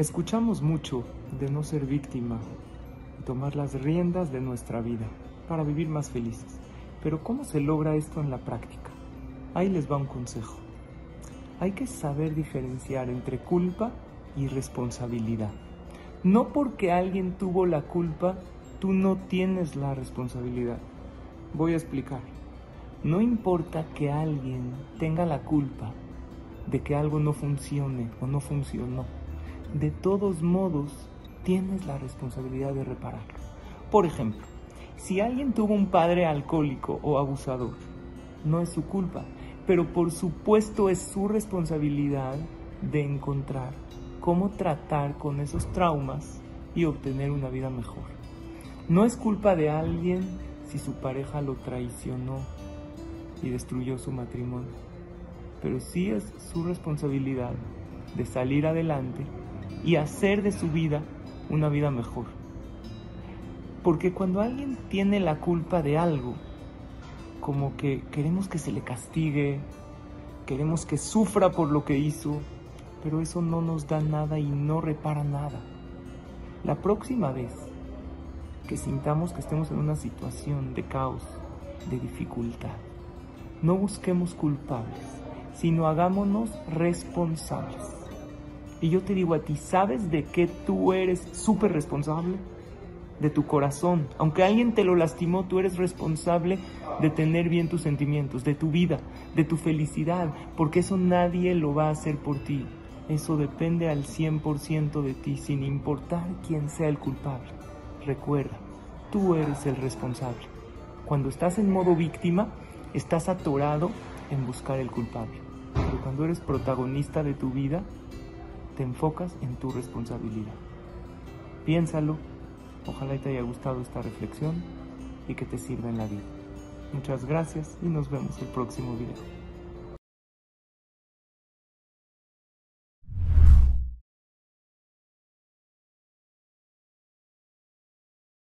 Escuchamos mucho de no ser víctima y tomar las riendas de nuestra vida para vivir más felices. Pero ¿cómo se logra esto en la práctica? Ahí les va un consejo. Hay que saber diferenciar entre culpa y responsabilidad. No porque alguien tuvo la culpa, tú no tienes la responsabilidad. Voy a explicar. No importa que alguien tenga la culpa de que algo no funcione o no funcionó de todos modos tienes la responsabilidad de repararlo. Por ejemplo, si alguien tuvo un padre alcohólico o abusador, no es su culpa, pero por supuesto es su responsabilidad de encontrar cómo tratar con esos traumas y obtener una vida mejor. No es culpa de alguien si su pareja lo traicionó y destruyó su matrimonio, pero sí es su responsabilidad de salir adelante y hacer de su vida una vida mejor. Porque cuando alguien tiene la culpa de algo, como que queremos que se le castigue, queremos que sufra por lo que hizo, pero eso no nos da nada y no repara nada. La próxima vez que sintamos que estemos en una situación de caos, de dificultad, no busquemos culpables, sino hagámonos responsables. Y yo te digo a ti, ¿sabes de qué tú eres súper responsable? De tu corazón. Aunque alguien te lo lastimó, tú eres responsable de tener bien tus sentimientos, de tu vida, de tu felicidad, porque eso nadie lo va a hacer por ti. Eso depende al 100% de ti, sin importar quién sea el culpable. Recuerda, tú eres el responsable. Cuando estás en modo víctima, estás atorado en buscar el culpable. Pero cuando eres protagonista de tu vida, te enfocas en tu responsabilidad. Piénsalo, ojalá te haya gustado esta reflexión y que te sirva en la vida. Muchas gracias y nos vemos el próximo video.